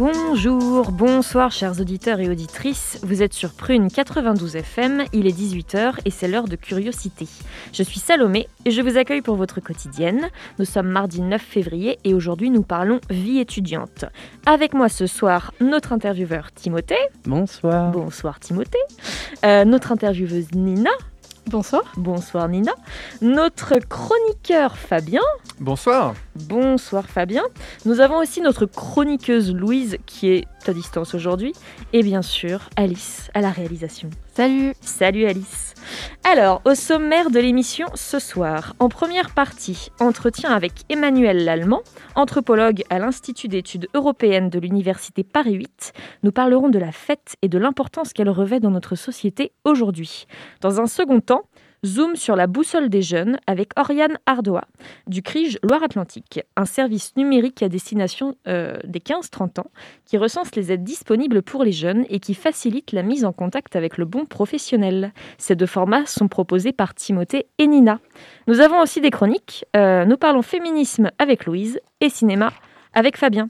Bonjour, bonsoir chers auditeurs et auditrices. Vous êtes sur Prune 92 FM, il est 18h et c'est l'heure de curiosité. Je suis Salomé et je vous accueille pour votre quotidienne. Nous sommes mardi 9 février et aujourd'hui nous parlons vie étudiante. Avec moi ce soir, notre intervieweur Timothée. Bonsoir. Bonsoir Timothée. Euh, notre intervieweuse Nina. Bonsoir. Bonsoir Nina. Notre chroniqueur Fabien. Bonsoir. Bonsoir Fabien. Nous avons aussi notre chroniqueuse Louise qui est à distance aujourd'hui. Et bien sûr Alice à la réalisation. Salut. Salut Alice. Alors, au sommaire de l'émission ce soir, en première partie, entretien avec Emmanuel Lallemand, anthropologue à l'Institut d'études européennes de l'Université Paris 8. Nous parlerons de la fête et de l'importance qu'elle revêt dans notre société aujourd'hui. Dans un second temps, Zoom sur la boussole des jeunes avec Oriane Ardois du CRIGE Loire-Atlantique, un service numérique à destination euh, des 15-30 ans qui recense les aides disponibles pour les jeunes et qui facilite la mise en contact avec le bon professionnel. Ces deux formats sont proposés par Timothée et Nina. Nous avons aussi des chroniques. Euh, nous parlons féminisme avec Louise et cinéma avec Fabien.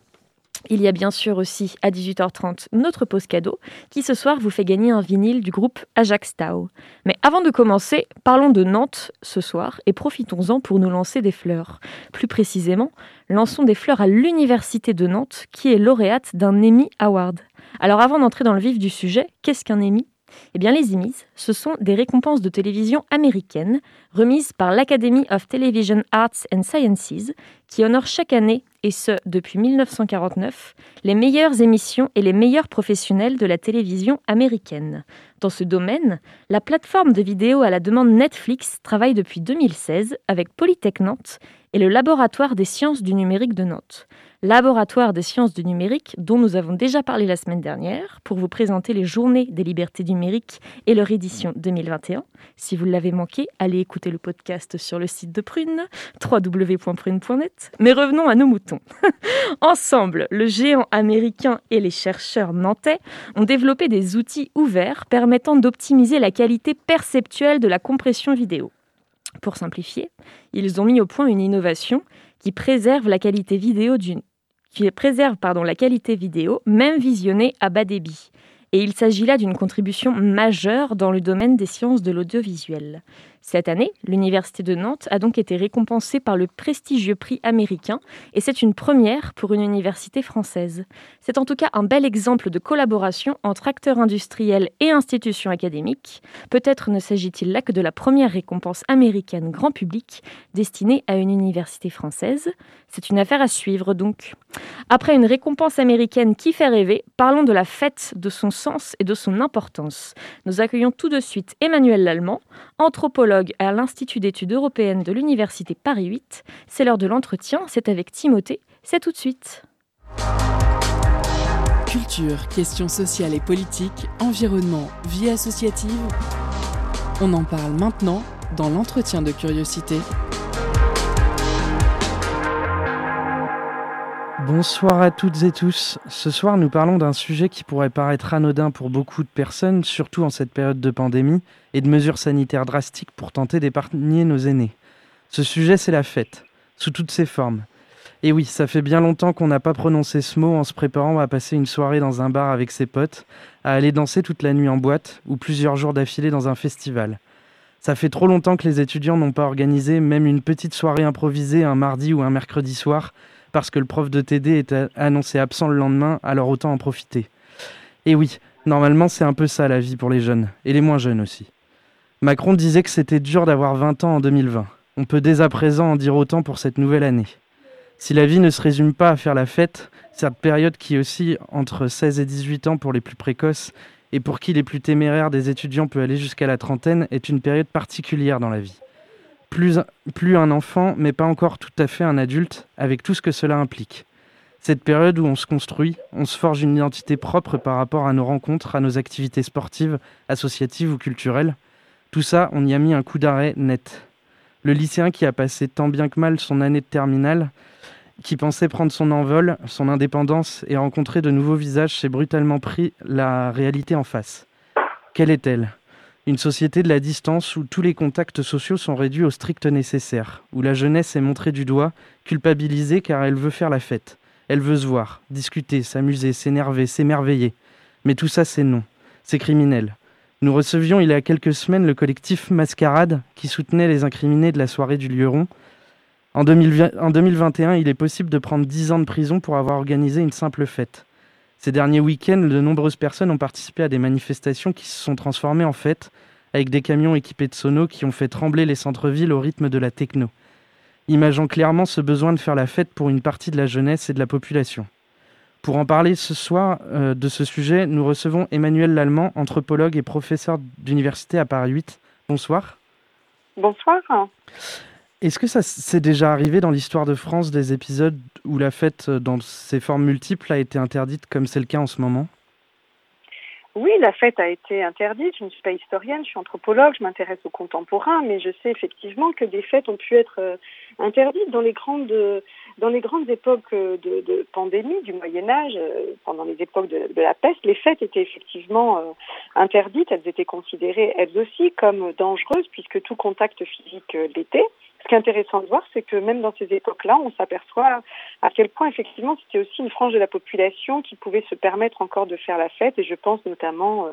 Il y a bien sûr aussi à 18h30 notre pause cadeau qui ce soir vous fait gagner un vinyle du groupe Ajax Tau. Mais avant de commencer, parlons de Nantes ce soir et profitons-en pour nous lancer des fleurs. Plus précisément, lançons des fleurs à l'Université de Nantes qui est lauréate d'un Emmy Award. Alors avant d'entrer dans le vif du sujet, qu'est-ce qu'un Emmy? Eh bien, les Emmys, ce sont des récompenses de télévision américaines remises par l'Academy of Television Arts and Sciences, qui honore chaque année, et ce depuis 1949, les meilleures émissions et les meilleurs professionnels de la télévision américaine. Dans ce domaine, la plateforme de vidéo à la demande Netflix travaille depuis 2016 avec Polytech Nantes et le Laboratoire des sciences du numérique de Nantes. Laboratoire des sciences du numérique, dont nous avons déjà parlé la semaine dernière, pour vous présenter les journées des libertés numériques et leur édition 2021. Si vous l'avez manqué, allez écouter le podcast sur le site de Prune, www.prune.net. Mais revenons à nos moutons. Ensemble, le géant américain et les chercheurs nantais ont développé des outils ouverts permettant d'optimiser la qualité perceptuelle de la compression vidéo. Pour simplifier, ils ont mis au point une innovation qui préserve la qualité vidéo d'une qui préserve pardon, la qualité vidéo, même visionnée à bas débit. Et il s'agit là d'une contribution majeure dans le domaine des sciences de l'audiovisuel. Cette année, l'Université de Nantes a donc été récompensée par le prestigieux prix américain, et c'est une première pour une université française. C'est en tout cas un bel exemple de collaboration entre acteurs industriels et institutions académiques. Peut-être ne s'agit-il là que de la première récompense américaine grand public destinée à une université française. C'est une affaire à suivre donc. Après une récompense américaine qui fait rêver, parlons de la fête, de son sens et de son importance. Nous accueillons tout de suite Emmanuel Lallemand, anthropologue à l'Institut d'études européennes de l'Université Paris 8. C'est l'heure de l'entretien, c'est avec Timothée, c'est tout de suite. Culture, questions sociales et politiques, environnement, vie associative. On en parle maintenant dans l'entretien de curiosité. Bonsoir à toutes et tous. Ce soir, nous parlons d'un sujet qui pourrait paraître anodin pour beaucoup de personnes, surtout en cette période de pandémie, et de mesures sanitaires drastiques pour tenter d'épargner nos aînés. Ce sujet, c'est la fête, sous toutes ses formes. Et oui, ça fait bien longtemps qu'on n'a pas prononcé ce mot en se préparant à passer une soirée dans un bar avec ses potes, à aller danser toute la nuit en boîte, ou plusieurs jours d'affilée dans un festival. Ça fait trop longtemps que les étudiants n'ont pas organisé même une petite soirée improvisée un mardi ou un mercredi soir, parce que le prof de TD est annoncé absent le lendemain, alors autant en profiter. Et oui, normalement c'est un peu ça la vie pour les jeunes, et les moins jeunes aussi. Macron disait que c'était dur d'avoir 20 ans en 2020. On peut dès à présent en dire autant pour cette nouvelle année. Si la vie ne se résume pas à faire la fête, cette période qui aussi entre 16 et 18 ans pour les plus précoces et pour qui les plus téméraires des étudiants peut aller jusqu'à la trentaine est une période particulière dans la vie. Plus, un enfant, mais pas encore tout à fait un adulte, avec tout ce que cela implique. Cette période où on se construit, on se forge une identité propre par rapport à nos rencontres, à nos activités sportives, associatives ou culturelles. Tout ça, on y a mis un coup d'arrêt net. Le lycéen qui a passé tant bien que mal son année de terminale, qui pensait prendre son envol, son indépendance et rencontrer de nouveaux visages, s'est brutalement pris la réalité en face. Quelle est-elle? Une société de la distance où tous les contacts sociaux sont réduits au strict nécessaire, où la jeunesse est montrée du doigt, culpabilisée car elle veut faire la fête. Elle veut se voir, discuter, s'amuser, s'énerver, s'émerveiller. Mais tout ça, c'est non. C'est criminel. Nous recevions il y a quelques semaines le collectif Mascarade qui soutenait les incriminés de la soirée du Lieron. En, 2021, il est possible de prendre 10 ans de prison pour avoir organisé une simple fête. Ces derniers week-ends, de nombreuses personnes ont participé à des manifestations qui se sont transformées en fêtes, avec des camions équipés de sonos qui ont fait trembler les centres-villes au rythme de la techno imageant clairement ce besoin de faire la fête pour une partie de la jeunesse et de la population. Pour en parler ce soir euh, de ce sujet, nous recevons Emmanuel Lallemand, anthropologue et professeur d'université à Paris 8. Bonsoir. Bonsoir. Est-ce que ça s'est déjà arrivé dans l'histoire de France des épisodes où la fête euh, dans ses formes multiples a été interdite comme c'est le cas en ce moment? Oui, la fête a été interdite. Je ne suis pas historienne, je suis anthropologue, je m'intéresse au contemporain, mais je sais effectivement que des fêtes ont pu être euh, interdites dans les grandes, dans les grandes époques de, de pandémie du Moyen Âge, euh, pendant les époques de, de, la peste. Les fêtes étaient effectivement euh, interdites. Elles étaient considérées elles aussi comme dangereuses puisque tout contact physique l'était. Ce qui est intéressant de voir, c'est que même dans ces époques-là, on s'aperçoit à quel point effectivement c'était aussi une frange de la population qui pouvait se permettre encore de faire la fête. Et je pense notamment euh,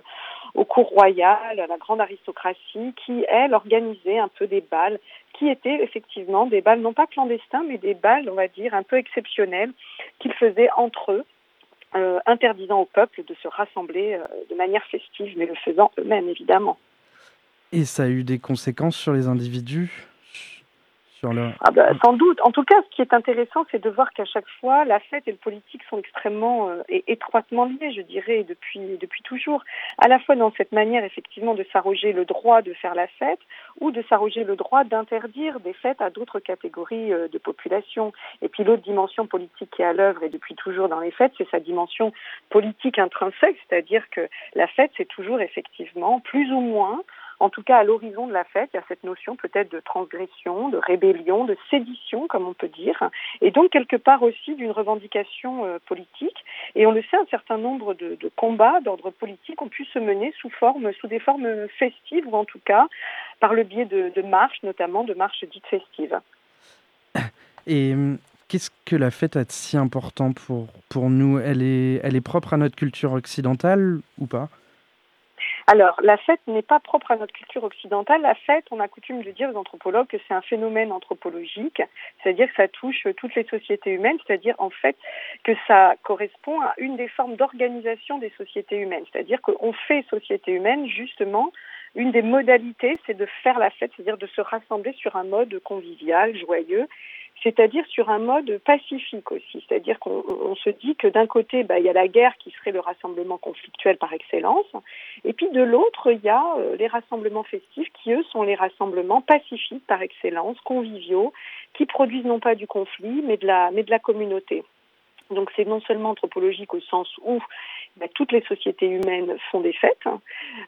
aux cours royales, à la grande aristocratie, qui elle organisait un peu des balles, qui étaient effectivement des balles non pas clandestins, mais des balles, on va dire, un peu exceptionnelles qu'ils faisaient entre eux. Euh, interdisant au peuple de se rassembler euh, de manière festive, mais le faisant eux-mêmes, évidemment. Et ça a eu des conséquences sur les individus? Ah bah, sans doute. En tout cas, ce qui est intéressant, c'est de voir qu'à chaque fois, la fête et le politique sont extrêmement euh, et étroitement liés, je dirais, depuis, depuis toujours. À la fois dans cette manière, effectivement, de s'arroger le droit de faire la fête ou de s'arroger le droit d'interdire des fêtes à d'autres catégories euh, de population. Et puis l'autre dimension politique qui est à l'œuvre et depuis toujours dans les fêtes, c'est sa dimension politique intrinsèque, c'est-à-dire que la fête, c'est toujours effectivement plus ou moins en tout cas, à l'horizon de la fête, il y a cette notion peut-être de transgression, de rébellion, de sédition, comme on peut dire, et donc quelque part aussi d'une revendication euh, politique. Et on le sait, un certain nombre de, combats d'ordre politique ont pu se mener sous forme, sous des formes festives, ou en tout cas par le biais de, de marches, notamment de marches dites festives. Et hum, qu'est-ce que la fête a de si important pour, pour nous? Elle est, elle est propre à notre culture occidentale ou pas? Alors, la fête n'est pas propre à notre culture occidentale. La fête, on a coutume de dire aux anthropologues que c'est un phénomène anthropologique, c'est-à-dire que ça touche toutes les sociétés humaines, c'est-à-dire en fait que ça correspond à une des formes d'organisation des sociétés humaines, c'est-à-dire qu'on fait société humaine justement une des modalités, c'est de faire la fête, c'est-à-dire de se rassembler sur un mode convivial, joyeux, c'est-à-dire sur un mode pacifique aussi. C'est-à-dire qu'on se dit que d'un côté, bah, il y a la guerre qui serait le rassemblement conflictuel par excellence, et puis de l'autre, il y a euh, les rassemblements festifs qui, eux, sont les rassemblements pacifiques par excellence, conviviaux, qui produisent non pas du conflit, mais de la, mais de la communauté. Donc c'est non seulement anthropologique au sens où bah, toutes les sociétés humaines font des fêtes.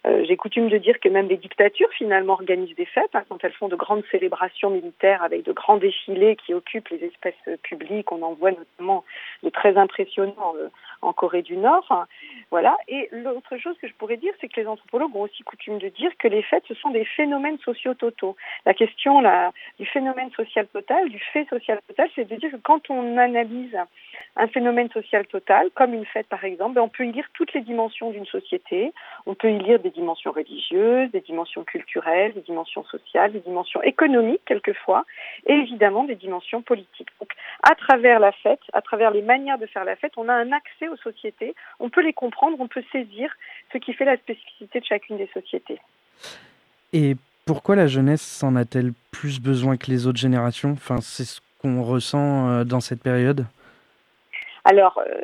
Euh, J'ai coutume de dire que même les dictatures finalement organisent des fêtes hein, quand elles font de grandes célébrations militaires avec de grands défilés qui occupent les espaces publics. On en voit notamment de très impressionnants euh, en Corée du Nord. Voilà. Et l'autre chose que je pourrais dire, c'est que les anthropologues ont aussi coutume de dire que les fêtes, ce sont des phénomènes sociaux totaux. La question du phénomène social total, du fait social total, c'est de dire que quand on analyse un phénomène social total, comme une fête par exemple, ben, on peut y lire toutes les dimensions d'une société. On peut y lire des dimensions religieuses, des dimensions culturelles, des dimensions sociales, des dimensions économiques quelquefois, et évidemment des dimensions politiques. Donc, à travers la fête, à travers les manières de faire la fête, on a un accès aux sociétés. On peut les comprendre, on peut saisir ce qui fait la spécificité de chacune des sociétés. Et pourquoi la jeunesse en a-t-elle plus besoin que les autres générations? Enfin, c'est ce qu'on ressent euh, dans cette période? Alors, euh,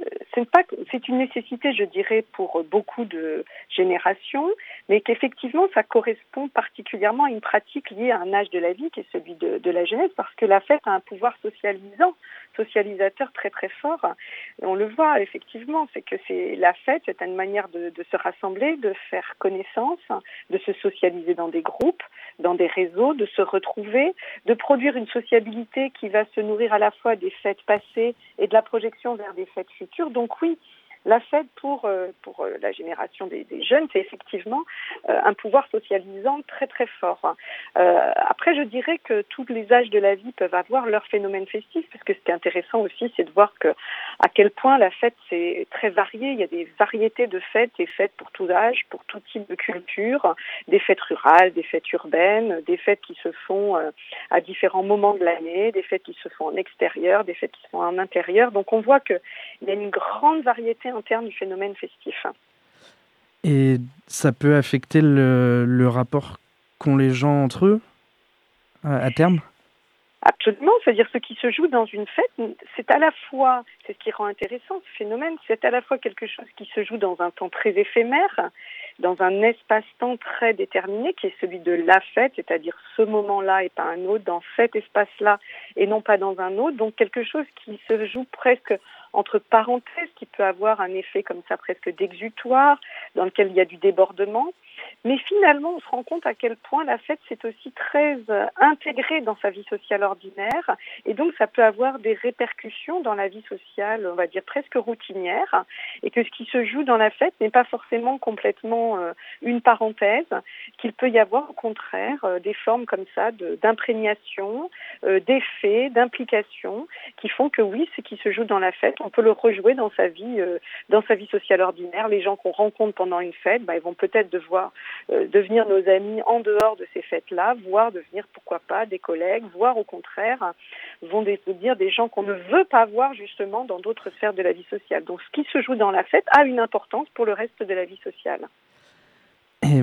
c'est une nécessité, je dirais, pour beaucoup de générations, mais qu'effectivement, ça correspond particulièrement à une pratique liée à un âge de la vie qui est celui de, la jeunesse, parce que la fête a un pouvoir socialisant, socialisateur très très fort. on le voit effectivement, c'est que c'est la fête, c'est une manière de, se rassembler, de faire connaissance, de se socialiser dans des groupes, dans des réseaux, de se retrouver, de produire une sociabilité qui va se nourrir à la fois des fêtes passées et de la projection vers des fêtes futures. Oui, la fête pour, euh, pour euh, la génération des, des jeunes, c'est effectivement euh, un pouvoir socialisant très très fort. après, je dirais que tous les âges de la vie peuvent avoir leur phénomène festif, parce que ce qui est intéressant aussi, c'est de voir que à quel point la fête c'est très varié. Il y a des variétés de fêtes, des fêtes pour tout âge, pour tout type de culture, des fêtes rurales, des fêtes urbaines, des fêtes qui se font à différents moments de l'année, des fêtes qui se font en extérieur, des fêtes qui se font en intérieur. Donc on voit qu'il y a une grande variété en termes du phénomène festif. Et ça peut affecter le, le rapport qu'ont les gens entre eux à terme? Absolument, c'est-à-dire ce qui se joue dans une fête, c'est à la fois, c'est ce qui rend intéressant ce phénomène, c'est à la fois quelque chose qui se joue dans un temps très éphémère, dans un espace-temps très déterminé qui est celui de la fête, c'est-à-dire ce moment-là et pas un autre, dans cet espace-là et non pas dans un autre, donc quelque chose qui se joue presque entre parenthèses, qui peut avoir un effet comme ça presque d'exutoire, dans lequel il y a du débordement. Mais finalement, on se rend compte à quel point la fête, c'est aussi très euh, intégré dans sa vie sociale ordinaire. Et donc, ça peut avoir des répercussions dans la vie sociale, on va dire presque routinière. Et que ce qui se joue dans la fête n'est pas forcément complètement euh, une parenthèse, qu'il peut y avoir au contraire euh, des formes comme ça d'imprégnation, d'effets, d'implication, qui font que oui, ce qui se joue dans la fête, on peut le rejouer dans sa vie, dans sa vie sociale ordinaire. Les gens qu'on rencontre pendant une fête, bah, ils vont peut-être devoir euh, devenir nos amis en dehors de ces fêtes-là, voire devenir, pourquoi pas, des collègues, voire au contraire, vont devenir des gens qu'on ne veut pas voir justement dans d'autres sphères de la vie sociale. Donc ce qui se joue dans la fête a une importance pour le reste de la vie sociale. Et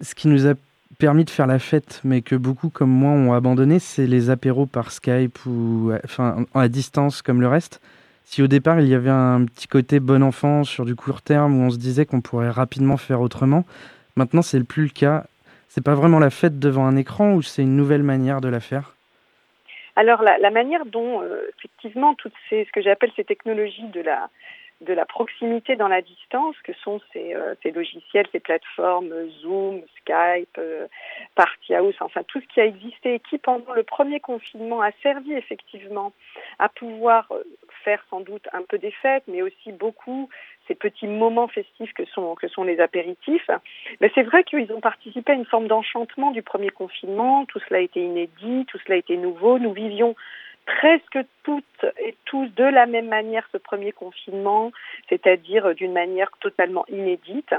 ce qui nous a permis de faire la fête, mais que beaucoup comme moi ont abandonné, c'est les apéros par Skype ou enfin à distance comme le reste. Si au départ il y avait un petit côté bon enfant sur du court terme où on se disait qu'on pourrait rapidement faire autrement, Maintenant, c'est plus le cas. C'est pas vraiment la fête devant un écran ou c'est une nouvelle manière de la faire? Alors, la, manière dont, euh, effectivement, toutes ces, ce que j'appelle ces technologies de la, de la proximité dans la distance, que sont ces, euh, ces logiciels, ces plateformes, Zoom, Skype, euh, Party House, enfin tout ce qui a existé et qui, pendant le premier confinement, a servi effectivement à pouvoir euh, faire sans doute un peu des fêtes, mais aussi beaucoup ces petits moments festifs que sont, les apéritifs. Mais c'est vrai qu'ils ont participé à une forme d'enchantement du premier confinement. Tout cela été inédit, tout cela été nouveau. Nous vivions presque toutes et tous de la même manière ce premier confinement, c'est-à-dire d'une manière totalement inédite.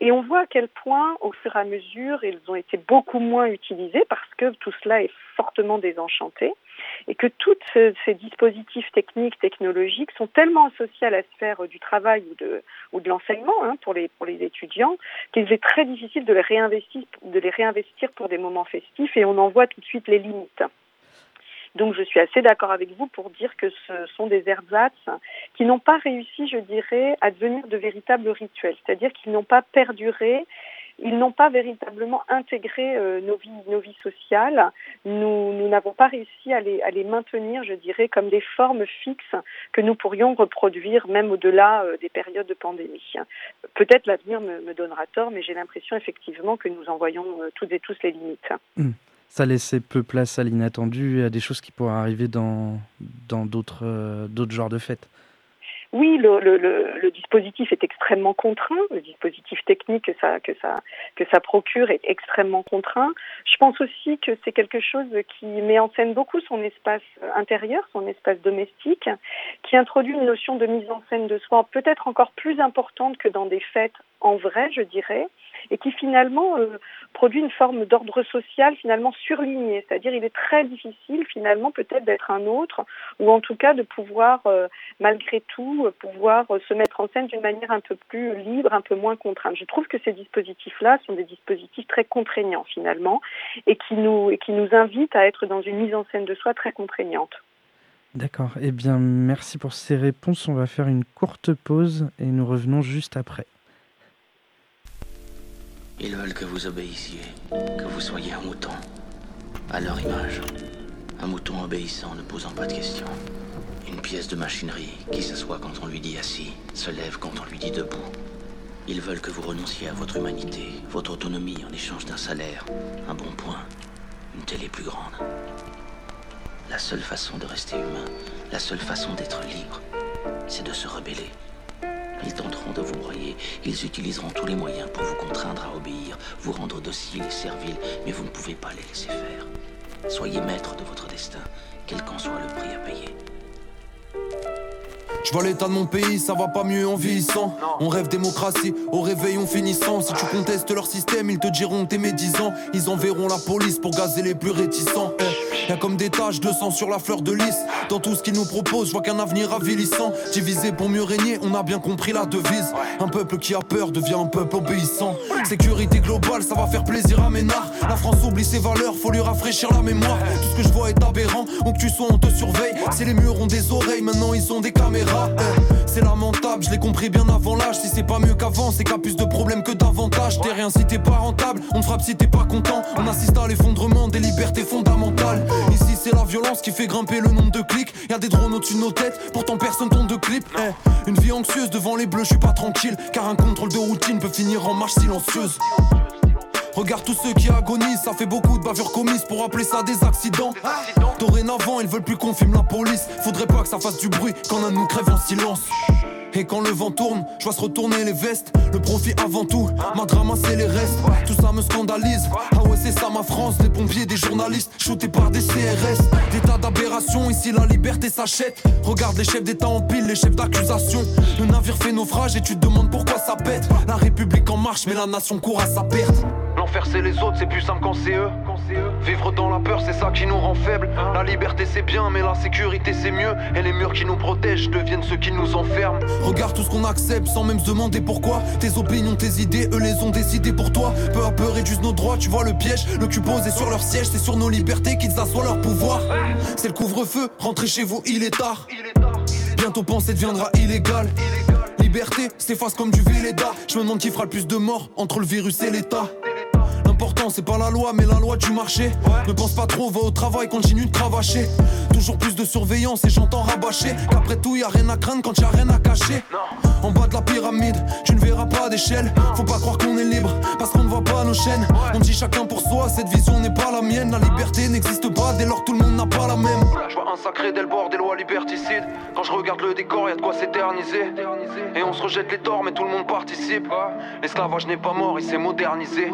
Et on voit à quel point, au fur et à mesure, ils ont été beaucoup moins utilisés parce que tout cela est fortement désenchanté et que tous ces dispositifs techniques, technologiques sont tellement associés à la sphère du travail ou de, l'enseignement hein, pour, les, étudiants qu'il est très difficile de les réinvestir pour des moments festifs et on en voit tout de suite les limites. Donc je suis assez d'accord avec vous pour dire que ce sont des ersatz qui n'ont pas réussi, je dirais, à devenir de véritables rituels, c'est-à-dire qu'ils n'ont pas perduré ils n'ont pas véritablement intégré euh, nos, vies, nos vies sociales. Nous, n'avons pas réussi à les, maintenir, je dirais, comme des formes fixes que nous pourrions reproduire même au-delà euh, des périodes de pandémie. Peut-être l'avenir me, donnera tort, mais j'ai l'impression effectivement que nous en voyons euh, toutes et tous les limites. Mmh. Ça laissait peu place à l'inattendu et à des choses qui pourraient arriver dans d'autres dans d'autres genres de fêtes. Oui, le, le, le, dispositif est extrêmement contraint. Le dispositif technique que ça, que ça, que ça procure est extrêmement contraint. Je pense aussi que c'est quelque chose qui met en scène beaucoup son espace intérieur, son espace domestique, qui introduit une notion de mise en scène de soi peut-être encore plus importante que dans des fêtes en vrai, je dirais, et qui finalement euh, produit une forme d'ordre social finalement surligné. C'est-à-dire il est très difficile finalement peut-être d'être un autre, ou en tout cas de pouvoir euh, malgré tout euh, pouvoir euh, se mettre en scène d'une manière un peu plus libre, un peu moins contrainte. Je trouve que ces dispositifs-là sont des dispositifs très contraignants finalement, et qui nous et qui nous invitent à être dans une mise en scène de soi très contraignante. D'accord. Eh bien, merci pour ces réponses. On va faire une courte pause et nous revenons juste après. Ils veulent que vous obéissiez, que vous soyez un mouton, à leur image. Un mouton obéissant, ne posant pas de questions. Une pièce de machinerie qui s'assoit quand on lui dit assis, se lève quand on lui dit debout. Ils veulent que vous renonciez à votre humanité, votre autonomie en échange d'un salaire, un bon point, une télé plus grande. La seule façon de rester humain, la seule façon d'être libre, c'est de se rebeller. Ils tenteront de vous broyer, ils utiliseront tous les moyens pour vous contraindre à obéir, vous rendre docile et servile, mais vous ne pouvez pas les laisser faire. Soyez maître de votre destin, quel qu'en soit le prix à payer. Je vois l'état de mon pays, ça va pas mieux en vieillissant. On rêve démocratie, au réveil on finissant. Si tu contestes leur système, ils te diront t'es médisant. Ils enverront la police pour gazer les plus réticents. Y'a comme des taches de sang sur la fleur de lys. Dans tout ce qu'ils nous proposent, je vois qu'un avenir avilissant. Divisé pour mieux régner, on a bien compris la devise. Un peuple qui a peur devient un peuple obéissant. Sécurité globale, ça va faire plaisir à Ménard. La France oublie ses valeurs, faut lui rafraîchir la mémoire. Tout ce que je vois est aberrant, où que tu sois, on te surveille. Si les murs ont des oreilles, maintenant ils ont des caméras. Eh, c'est lamentable, je l'ai compris bien avant l'âge. Si c'est pas mieux qu'avant, c'est qu'à plus de problèmes que d'avantages. T'es rien si t'es pas rentable, on te frappe si t'es pas content. On assiste à l'effondrement des libertés fondamentales. Ici, c'est la violence qui fait grimper le nombre de clics. Y a des drones au-dessus de nos têtes, pourtant personne tombe de clip. Eh, une vie anxieuse devant les bleus, je suis pas tranquille. Car un contrôle de routine peut finir en marche silencieuse. Regarde tous ceux qui agonisent, ça fait beaucoup de bavures commises pour appeler ça des accidents. Dorénavant, ils veulent plus qu'on filme la police. Faudrait pas que ça fasse du bruit quand un de nous crève en silence. Et quand le vent tourne, je vois se retourner les vestes. Le profit avant tout, ma drama c'est les restes. Tout ça me scandalise. Ah ouais, c'est ça ma France. Des pompiers, des journalistes, shootés par des CRS. Des tas d'aberrations, ici la liberté s'achète. Regarde les chefs d'État en pile, les chefs d'accusation. Le navire fait naufrage et tu te demandes pourquoi ça pète. La République en marche, mais la nation court à sa perte. L'enfer c'est les autres, c'est plus simple quand c'est eux. Vivre dans la peur, c'est ça qui nous rend faibles. La liberté c'est bien, mais la sécurité c'est mieux. Et les murs qui nous protègent deviennent ceux qui nous enferment. Regarde tout ce qu'on accepte sans même se demander pourquoi. Tes opinions, tes idées, eux les ont décidées pour toi. Peu à peu réduisent nos droits, tu vois le piège. Le cul posé sur leur siège, c'est sur nos libertés qu'ils assoient leur pouvoir. C'est le couvre-feu, rentrez chez vous, il est tard. Bientôt penser deviendra illégal. Liberté s'efface comme du Véleda. Je me demande qui fera le plus de morts entre le virus et l'État. C'est pas la loi mais la loi du marché. Ne pense pas trop, va au travail, continue de cravacher Toujours plus de surveillance et j'entends rabâcher. Qu'après tout y a rien à craindre quand y a rien à cacher. En bas de la pyramide, tu ne verras pas d'échelle. Faut pas croire qu'on est libre parce qu'on ne voit pas nos chaînes. On dit chacun pour soi, cette vision n'est pas la mienne. La liberté n'existe pas dès lors que tout le monde n'a pas la même. Je vois un sacré dès le bord des lois liberticides. Quand je regarde le décor y a de quoi s'éterniser. Et on se rejette les torts mais tout le monde participe. L'esclavage n'est pas mort, il s'est modernisé.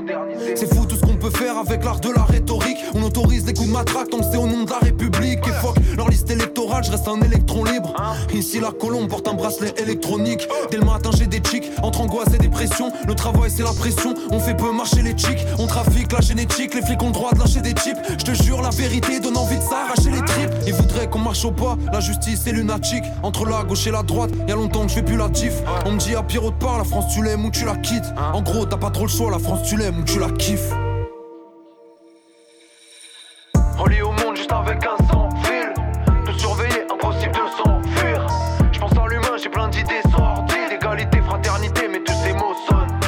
C'est fou tout ce qu'on peut faire avec l'art de la rhétorique. On autorise les coups de matraque tant que c'est au nom de la République. Et fuck leur liste électorale, je reste un électron libre. Ici la colombe porte un bracelet électronique. Dès le matin j'ai des chics, entre angoisse et dépression. Le travail c'est la pression, on fait peu marcher les chics. On trafique la génétique, les flics ont le droit de lâcher des chips. Je te jure, la vérité donne envie de s'arracher les tripes. Ils voudraient qu'on marche au pas, la justice est lunatique. Entre la gauche et la droite, y a longtemps que je fais plus la tif. On me dit à Pierrot de part, la France tu l'aimes ou tu la quittes. En gros, t'as pas trop le choix, la France tu l'aimes ou tu la kiffes. Relié au monde juste avec un sans fil. Te surveiller, impossible de s'enfuir. Je pense à l'humain, j'ai plein d'idées sorties. Égalité, fraternité, mais tous ces mots sonnent.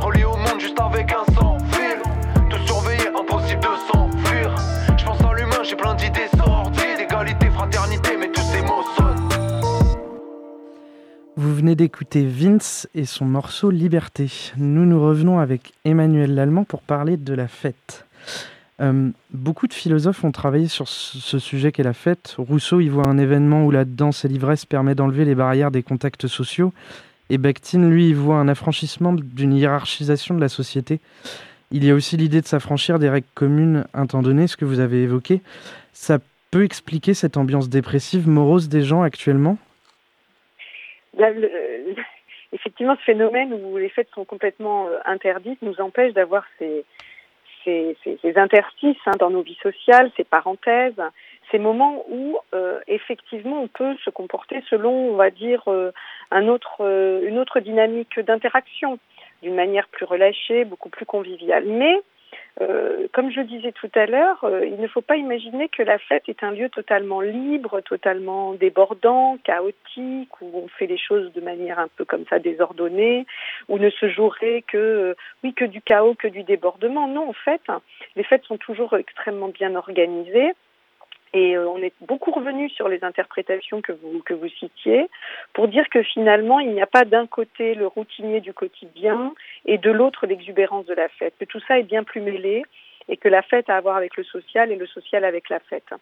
Relié au monde juste avec un sans fil. Te surveiller, impossible de s'enfuir. Je pense à l'humain, j'ai plein d'idées sorties. Égalité, fraternité, mais tous ces mots sonnent. Vous venez d'écouter Vince et son morceau Liberté. Nous nous revenons avec Emmanuel Lallemand pour parler de la fête. Euh, beaucoup de philosophes ont travaillé sur ce sujet qu'est la fête. Rousseau y voit un événement où la danse et l'ivresse permettent d'enlever les barrières des contacts sociaux. Et Bakhtin, lui, y voit un affranchissement d'une hiérarchisation de la société. Il y a aussi l'idée de s'affranchir des règles communes un temps donné, ce que vous avez évoqué. Ça peut expliquer cette ambiance dépressive, morose des gens actuellement? Effectivement, ce phénomène où les fêtes sont complètement euh, interdites nous empêche d'avoir ces, ces, ces, interstices hein, dans nos vies sociales, ces parenthèses, ces moments où euh, effectivement on peut se comporter selon, on va dire, euh, un autre, euh, une autre dynamique d'interaction, d'une manière plus relâchée, beaucoup plus conviviale. Mais euh, comme je disais tout à l'heure, euh, il ne faut pas imaginer que la fête est un lieu totalement libre, totalement débordant, chaotique, où on fait les choses de manière un peu comme ça désordonnée, où ne se jouerait que, euh, oui, que du chaos, que du débordement. Non, en fait, les fêtes sont toujours extrêmement bien organisées. Et on est beaucoup revenu sur les interprétations que vous, que vous citiez pour dire que finalement, il n'y a pas d'un côté le routinier du quotidien et de l'autre l'exubérance de la fête, que tout ça est bien plus mêlé et que la fête a à voir avec le social et le social avec la fête.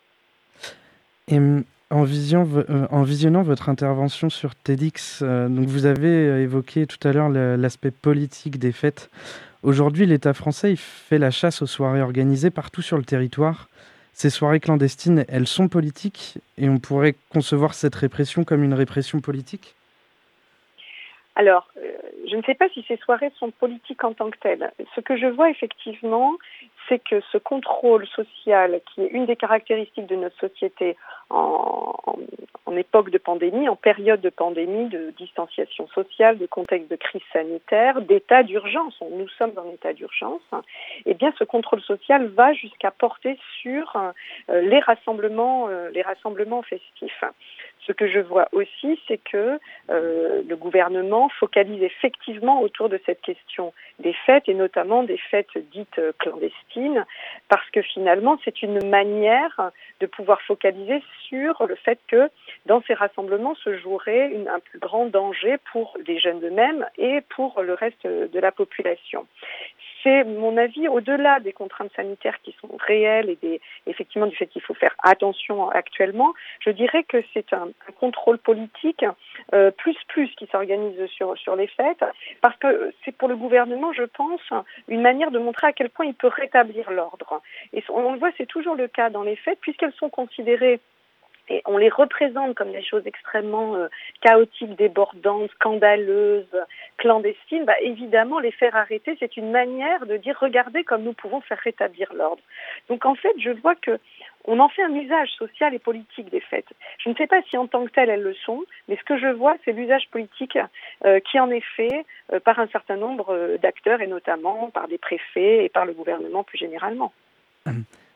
Et en, vision, euh, en visionnant votre intervention sur TEDx, euh, donc vous avez évoqué tout à l'heure l'aspect politique des fêtes. Aujourd'hui, l'État français fait la chasse aux soirées organisées partout sur le territoire. Ces soirées clandestines, elles sont politiques et on pourrait concevoir cette répression comme une répression politique? Alors, euh, je ne sais pas si ces soirées sont politiques en tant que telles. Ce que je vois effectivement, c'est que ce contrôle social, qui est une des caractéristiques de notre société en, époque de pandémie, en période de pandémie, de distanciation sociale, de contexte de crise sanitaire, d'état d'urgence, nous sommes en état d'urgence, eh bien ce contrôle social va jusqu'à porter sur euh, euh, les rassemblements festifs. Ce que je vois aussi, c'est que euh, le gouvernement focalise effectivement autour de cette question des fêtes et notamment des fêtes dites clandestines, parce que finalement, c'est une manière de pouvoir focaliser sur le fait que dans ces rassemblements se jouerait un plus grand danger pour les jeunes eux-mêmes et pour le reste de la population c'est mon avis au-delà des contraintes sanitaires qui sont réelles et des, effectivement du fait qu'il faut faire attention actuellement. Je dirais que c'est un, contrôle politique euh, plus plus qui s'organise sur sur les fêtes parce que c'est pour le gouvernement, je pense, une manière de montrer à quel point il peut rétablir l'ordre. Et on le voit, c'est toujours le cas dans les fêtes puisqu'elles sont considérées et on les représente comme des choses extrêmement euh, chaotiques, débordantes, scandaleuses, clandestines, bah, évidemment, les faire arrêter, c'est une manière de dire regardez comme nous pouvons faire rétablir l'ordre. Donc en fait, je vois que on en fait un usage social et politique des fêtes. Je ne sais pas si en tant que telles elles le sont, mais ce que je vois, c'est l'usage politique euh, qui en est fait euh, par un certain nombre d'acteurs et notamment par des préfets et par le gouvernement plus généralement.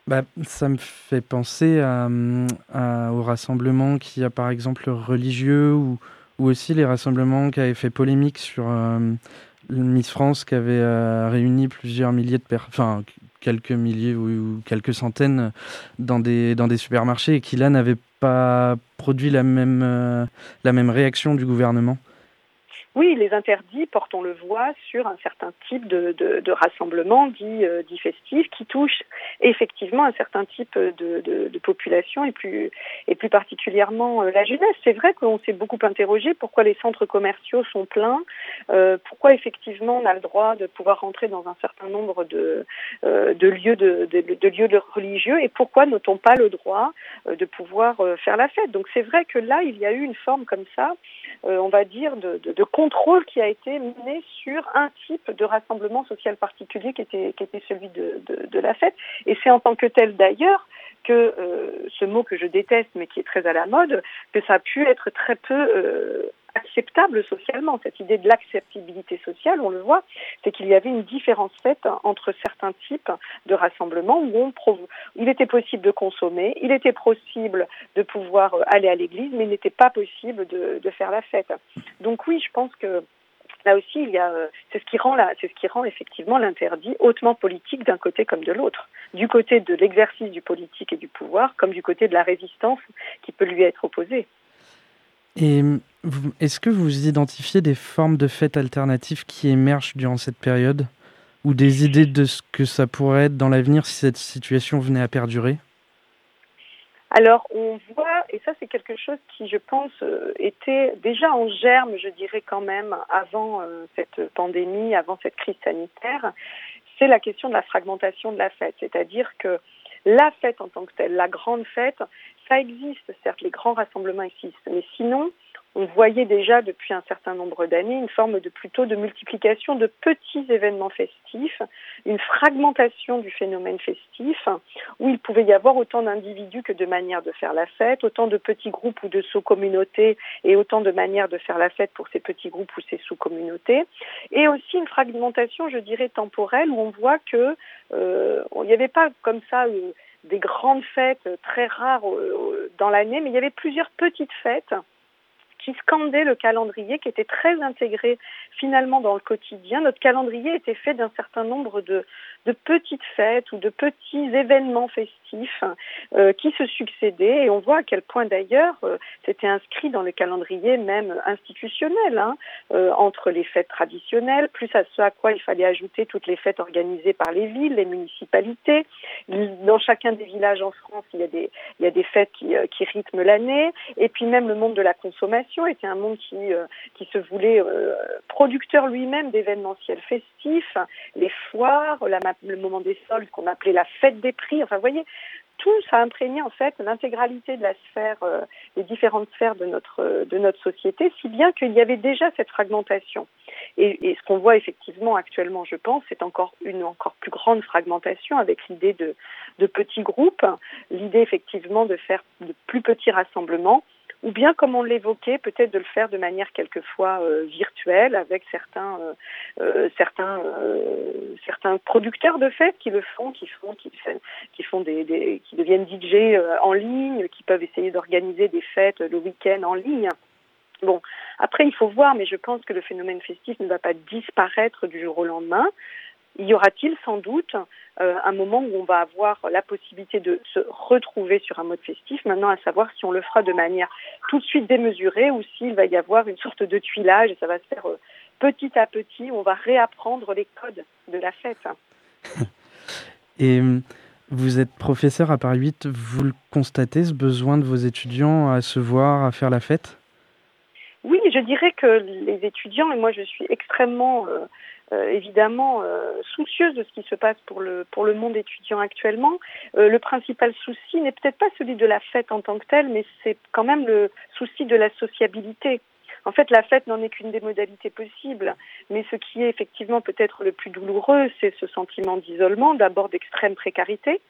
Bah, ça me fait penser à, à, au rassemblement qui a par exemple religieux ou, ou aussi les rassemblements qui avaient fait polémique sur euh, Miss France qui avait euh, réuni plusieurs milliers de personnes, enfin quelques milliers ou, ou, quelques centaines dans des, dans des supermarchés et qui là n'avaient pas produit la même, euh, la même réaction du gouvernement. Oui, les interdits portent, on le voit, sur un certain type de, de, de rassemblement dit, euh, dit festif qui touche effectivement un certain type de, de, de population et plus, et plus particulièrement euh, la jeunesse. C'est vrai qu'on s'est beaucoup interrogé pourquoi les centres commerciaux sont pleins, euh, pourquoi effectivement on a le droit de pouvoir rentrer dans un certain nombre de, euh, de lieux de, de, lieux religieux et pourquoi n'a-t-on pas le droit de pouvoir faire la fête. Donc c'est vrai que là, il y a eu une forme comme ça, on va dire, de, de, contrôle qui a été mené sur un type de rassemblement social particulier qui était, celui de la fête. Et c'est en tant que tel d'ailleurs que euh, ce mot que je déteste mais qui est très à la mode, que ça a pu être très peu euh, acceptable socialement. Cette idée de l'acceptabilité sociale, on le voit, c'est qu'il y avait une différence faite entre certains types de rassemblements où il était possible de consommer, il était possible de pouvoir aller à l'église, mais il n'était pas possible de, faire la fête. Donc oui, je pense que là aussi, il y a, c'est ce qui rend la, c'est ce qui rend effectivement l'interdit hautement politique d'un côté comme de l'autre, du côté de l'exercice du politique et du pouvoir, comme du côté de la résistance qui peut lui être opposée. Et est-ce que vous identifiez des formes de fêtes alternatives qui émergent durant cette période ou des idées de ce que ça pourrait être dans l'avenir si cette situation venait à perdurer? Alors on voit, et ça c'est quelque chose qui je pense euh, était déjà en germe, je dirais quand même, avant euh, cette pandémie, avant cette crise sanitaire, c'est la question de la fragmentation de la fête. C'est-à-dire que la fête en tant que telle, la grande fête, ça existe, certes, les grands rassemblements existent, mais sinon, on voyait déjà depuis un certain nombre d'années une forme de plutôt de multiplication de petits événements festifs, une fragmentation du phénomène festif, où il pouvait y avoir autant d'individus que de manières de faire la fête, autant de petits groupes ou de sous-communautés et autant de manières de faire la fête pour ces petits groupes ou ces sous-communautés, et aussi une fragmentation, je dirais, temporelle, où on voit que euh, il n'y avait pas comme ça euh, des grandes fêtes très rares euh, dans l'année, mais il y avait plusieurs petites fêtes qui scandaient le calendrier, qui était très intégré finalement dans le quotidien. Notre calendrier était fait d'un certain nombre de, de petites fêtes ou de petits événements festifs euh, qui se succédaient et on voit à quel point d'ailleurs euh, c'était inscrit dans le calendrier même institutionnel hein, euh, entre les fêtes traditionnelles plus à ce à quoi il fallait ajouter toutes les fêtes organisées par les villes, les municipalités. Dans chacun des villages en France, il y a des, il y a des fêtes qui, qui rythment l'année et puis même le monde de la consommation était un monde qui, qui se voulait producteur lui-même d'événementiels festifs, les foires, le moment des soldes qu'on appelait la fête des prix. Enfin, vous voyez, tout ça a imprégné en fait l'intégralité de la sphère, euh, les différentes sphères de notre de notre société, si bien qu'il y avait déjà cette fragmentation. Et, et ce qu'on voit effectivement actuellement, je pense, c'est encore une encore plus grande fragmentation avec l'idée de, de petits groupes, l'idée effectivement de faire de plus petits rassemblements ou bien comme on l'évoquait, peut-être de le faire de manière quelquefois euh, virtuelle avec certains euh, euh, certains certains producteurs de fêtes qui le font, qui font qui, qui font des, des qui deviennent DJ en ligne, qui peuvent essayer d'organiser des fêtes le week-end en ligne. Bon, après il faut voir, mais je pense que le phénomène festif ne va pas disparaître du jour au lendemain y aura-t-il sans doute euh, un moment où on va avoir la possibilité de se retrouver sur un mode festif, maintenant à savoir si on le fera de manière tout de suite démesurée ou s'il va y avoir une sorte de tuilage et ça va se faire euh, petit à petit, on va réapprendre les codes de la fête. et euh, vous êtes professeur à Paris 8, vous le constatez, ce besoin de vos étudiants à se voir, à faire la fête? Oui, je dirais que les étudiants, et moi je suis extrêmement... Euh, évidemment euh, soucieuse de ce qui se passe pour le pour le monde étudiant actuellement. Euh, le principal souci n'est peut-être pas celui de la fête en tant que telle, mais c'est quand même le souci de la sociabilité. En fait, la fête n'en est qu'une des modalités possibles, mais ce qui est effectivement peut-être le plus douloureux, c'est ce sentiment d'isolement, d'abord d'extrême précarité,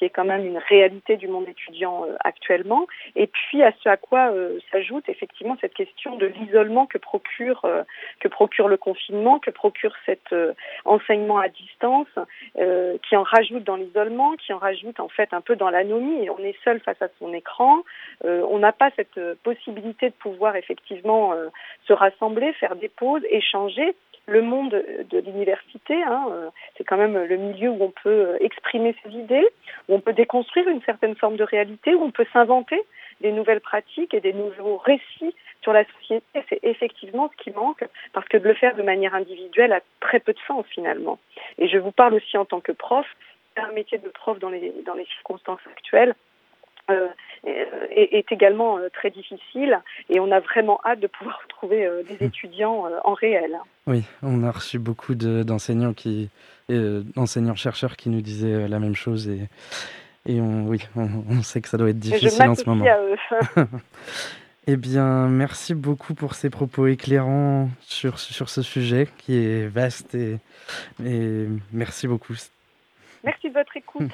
qui est quand même une réalité du monde étudiant euh, actuellement, et puis à ce à quoi euh, s'ajoute effectivement cette question de l'isolement que procure euh, que procure le confinement, que procure cet enseignement à distance, qui en rajoute dans l'isolement, qui en rajoute en fait un peu dans l'anomie. On est seul face à son écran, on n'a pas cette possibilité de pouvoir effectivement se rassembler, faire des pauses, échanger le monde de l'université, hein, euh, c'est quand même le milieu où on peut euh, exprimer ses idées, où on peut déconstruire une certaine forme de réalité, où on peut s'inventer des nouvelles pratiques et des nouveaux récits sur la société. C'est effectivement ce qui manque, parce que de le faire de manière individuelle a très peu de sens finalement. Et je vous parle aussi en tant que prof, un métier de prof dans les, circonstances actuelles est, également euh, très difficile et on a vraiment hâte de pouvoir trouver euh, des étudiants en réel. Oui, on a reçu beaucoup d'enseignants qui, enseignants-chercheurs qui nous disaient la même chose et, et on, oui, on, sait que ça doit être difficile en ce moment. Eh bien, merci beaucoup pour ces propos éclairants sur, sur ce sujet qui est vaste et, et merci beaucoup. Merci de votre écoute.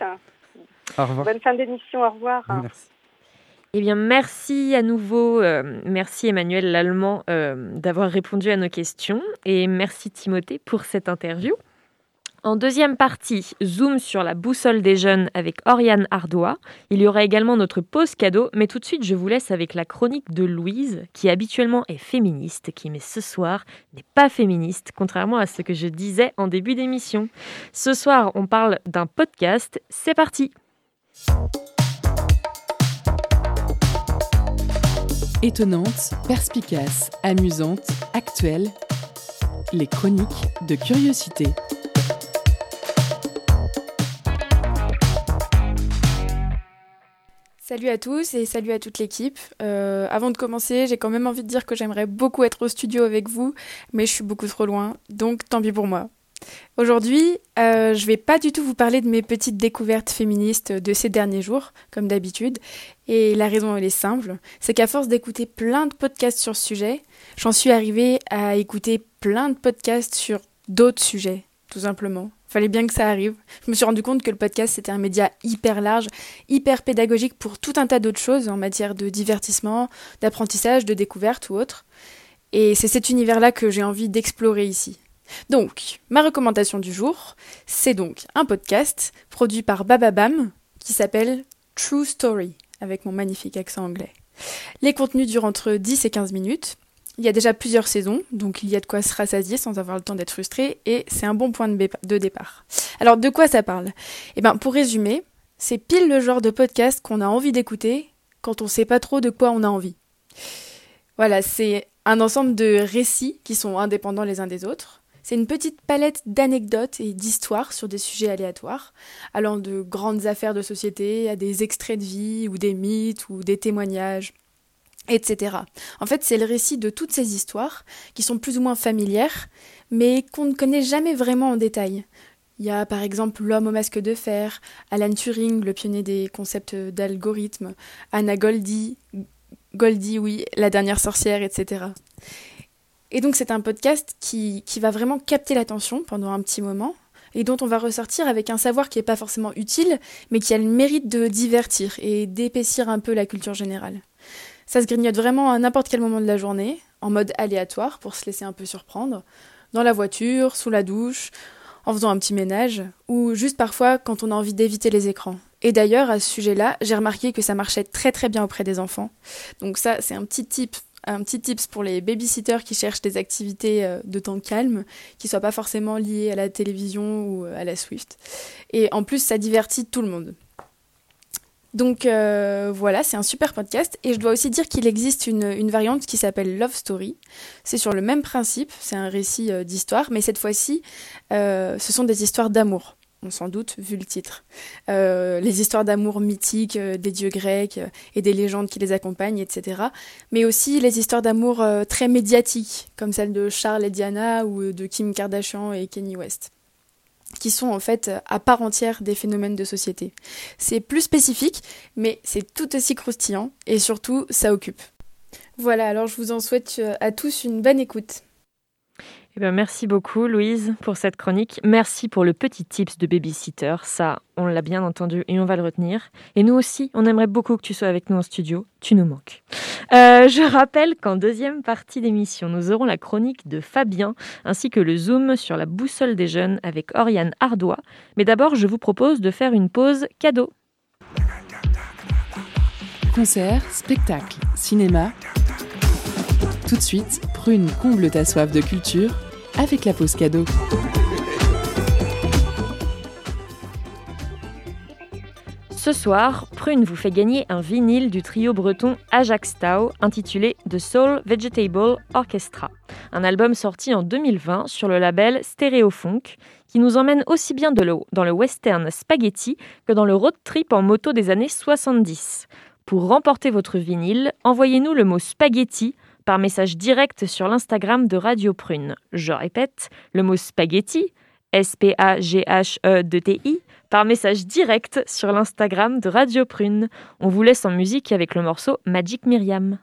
Au revoir. Bonne fin d'émission, au revoir. Merci. Eh bien, merci à nouveau, euh, merci Emmanuel Lallemand euh, d'avoir répondu à nos questions et merci Timothée pour cette interview. En deuxième partie, zoom sur la boussole des jeunes avec Oriane Ardois. Il y aura également notre pause cadeau, mais tout de suite, je vous laisse avec la chronique de Louise, qui habituellement est féministe, qui, mais ce soir, n'est pas féministe, contrairement à ce que je disais en début d'émission. Ce soir, on parle d'un podcast. C'est parti! Étonnante, perspicace, amusante, actuelle, les chroniques de curiosité. Salut à tous et salut à toute l'équipe. Euh, avant de commencer, j'ai quand même envie de dire que j'aimerais beaucoup être au studio avec vous, mais je suis beaucoup trop loin, donc tant pis pour moi. Aujourd'hui, euh, je vais pas du tout vous parler de mes petites découvertes féministes de ces derniers jours, comme d'habitude. Et la raison, elle est simple. C'est qu'à force d'écouter plein de podcasts sur ce sujet, j'en suis arrivée à écouter plein de podcasts sur d'autres sujets, tout simplement. Fallait bien que ça arrive. Je me suis rendu compte que le podcast c'était un média hyper large, hyper pédagogique pour tout un tas d'autres choses en matière de divertissement, d'apprentissage, de découverte ou autre. Et c'est cet univers-là que j'ai envie d'explorer ici. Donc, ma recommandation du jour, c'est donc un podcast produit par Bababam qui s'appelle True Story, avec mon magnifique accent anglais. Les contenus durent entre 10 et 15 minutes. Il y a déjà plusieurs saisons, donc il y a de quoi se rassasier sans avoir le temps d'être frustré, et c'est un bon point de, départ. Alors, de quoi ça parle? Eh bien, pour résumer, c'est pile le genre de podcast qu'on a envie d'écouter quand on sait pas trop de quoi on a envie. Voilà, c'est un ensemble de récits qui sont indépendants les uns des autres, c'est une petite palette d'anecdotes et d'histoires sur des sujets aléatoires, allant de grandes affaires de société à des extraits de vie ou des mythes ou des témoignages etc. En fait, c'est le récit de toutes ces histoires qui sont plus ou moins familières, mais qu'on ne connaît jamais vraiment en détail. Il y a par exemple L'homme au masque de fer, Alan Turing, le pionnier des concepts d'algorithmes, Anna Goldie, Goldie, oui, la dernière sorcière, etc. Et donc c'est un podcast qui, qui va vraiment capter l'attention pendant un petit moment et dont on va ressortir avec un savoir qui n'est pas forcément utile, mais qui a le mérite de divertir et d'épaissir un peu la culture générale. Ça se grignote vraiment à n'importe quel moment de la journée, en mode aléatoire pour se laisser un peu surprendre, dans la voiture, sous la douche, en faisant un petit ménage, ou juste parfois quand on a envie d'éviter les écrans. Et d'ailleurs, à ce sujet-là, j'ai remarqué que ça marchait très très bien auprès des enfants. Donc ça, c'est un petit tip un petit tips pour les babysitters qui cherchent des activités euh, de temps calme, qui soient pas forcément liées à la télévision ou euh, à la Swift. Et en plus, ça divertit tout le monde. Donc euh, voilà, c'est un super podcast. Et je dois aussi dire qu'il existe une, variante qui s'appelle Love Story. C'est sur le même principe, c'est un récit d'histoire, mais cette fois-ci, ce sont des histoires d'amour s'en doute vu le titre. Euh, les histoires d'amour mythiques euh, des dieux grecs euh, et des légendes qui les accompagnent, etc. Mais aussi les histoires d'amour très médiatiques, comme celle de Charles et Diana ou de Kim Kardashian et Kanye West qui sont en fait à part entière des phénomènes de société. C'est plus spécifique, mais c'est tout aussi croustillant et surtout ça occupe. Voilà, alors je vous en souhaite à tous une bonne écoute. Eh bien, merci beaucoup, Louise, pour cette chronique. Merci pour le petit tips de babysitter. Ça, on l'a bien entendu et on va le retenir. Et nous aussi, on aimerait beaucoup que tu sois avec nous en studio. Tu nous manques. Euh, je rappelle qu'en deuxième partie d'émission, nous aurons la chronique de Fabien ainsi que le zoom sur la boussole des jeunes avec Oriane Ardois. Mais d'abord, je vous propose de faire une pause cadeau. Concert, spectacle, cinéma. Tout de suite, Prune comble ta soif de culture avec la pause cadeau. Ce soir, Prune vous fait gagner un vinyle du trio breton Ajax Tau intitulé The Soul Vegetable Orchestra, un album sorti en 2020 sur le label Stereofunk qui nous emmène aussi bien de dans le western spaghetti que dans le road trip en moto des années 70. Pour remporter votre vinyle, envoyez-nous le mot spaghetti par message direct sur l'Instagram de Radio Prune. Je répète, le mot spaghetti, S-P-A-G-H-E-D-T-I, par message direct sur l'Instagram de Radio Prune. On vous laisse en musique avec le morceau Magic Myriam.